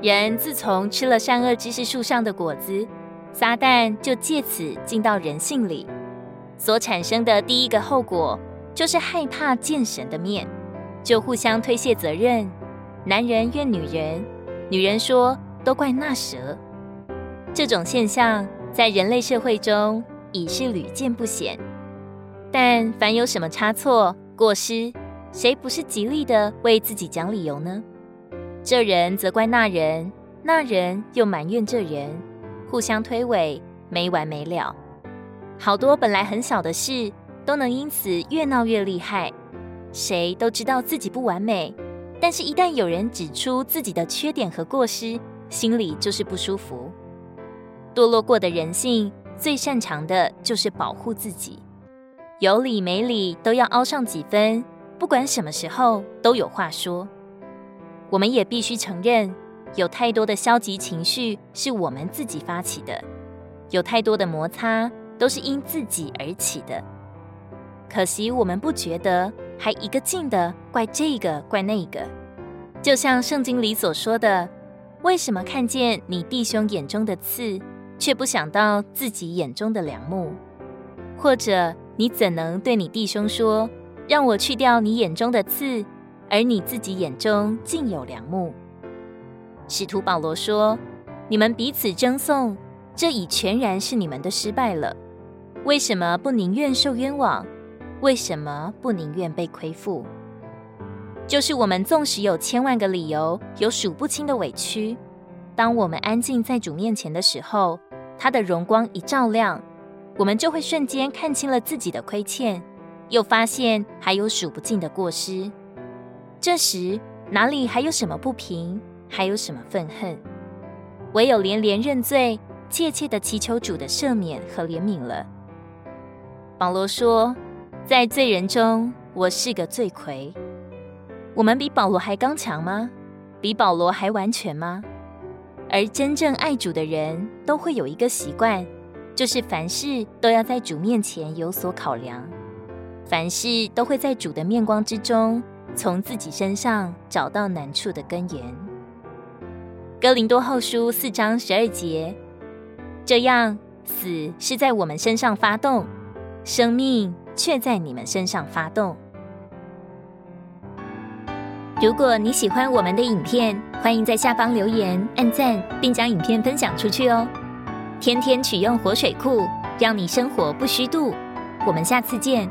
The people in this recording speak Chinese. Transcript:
人自从吃了善恶知识树上的果子，撒旦就借此进到人性里，所产生的第一个后果就是害怕见神的面，就互相推卸责任，男人怨女人，女人说都怪那蛇。这种现象在人类社会中已是屡见不鲜。但凡有什么差错、过失，谁不是极力的为自己讲理由呢？这人责怪那人，那人又埋怨这人，互相推诿，没完没了。好多本来很小的事，都能因此越闹越厉害。谁都知道自己不完美，但是一旦有人指出自己的缺点和过失，心里就是不舒服。堕落过的人性最擅长的就是保护自己。有理没理都要凹上几分，不管什么时候都有话说。我们也必须承认，有太多的消极情绪是我们自己发起的，有太多的摩擦都是因自己而起的。可惜我们不觉得，还一个劲的怪这个怪那个。就像圣经里所说的：“为什么看见你弟兄眼中的刺，却不想到自己眼中的梁木？”或者。你怎能对你弟兄说：“让我去掉你眼中的刺，而你自己眼中竟有良木？”使徒保罗说：“你们彼此争讼，这已全然是你们的失败了。为什么不宁愿受冤枉？为什么不宁愿被亏负？就是我们纵使有千万个理由，有数不清的委屈，当我们安静在主面前的时候，他的荣光一照亮。”我们就会瞬间看清了自己的亏欠，又发现还有数不尽的过失。这时哪里还有什么不平，还有什么愤恨？唯有连连认罪，切切的祈求主的赦免和怜悯了。保罗说，在罪人中，我是个罪魁。我们比保罗还刚强吗？比保罗还完全吗？而真正爱主的人都会有一个习惯。就是凡事都要在主面前有所考量，凡事都会在主的面光之中，从自己身上找到难处的根源。哥林多后书四章十二节，这样死是在我们身上发动，生命却在你们身上发动。如果你喜欢我们的影片，欢迎在下方留言、按赞，并将影片分享出去哦。天天取用活水库，让你生活不虚度。我们下次见。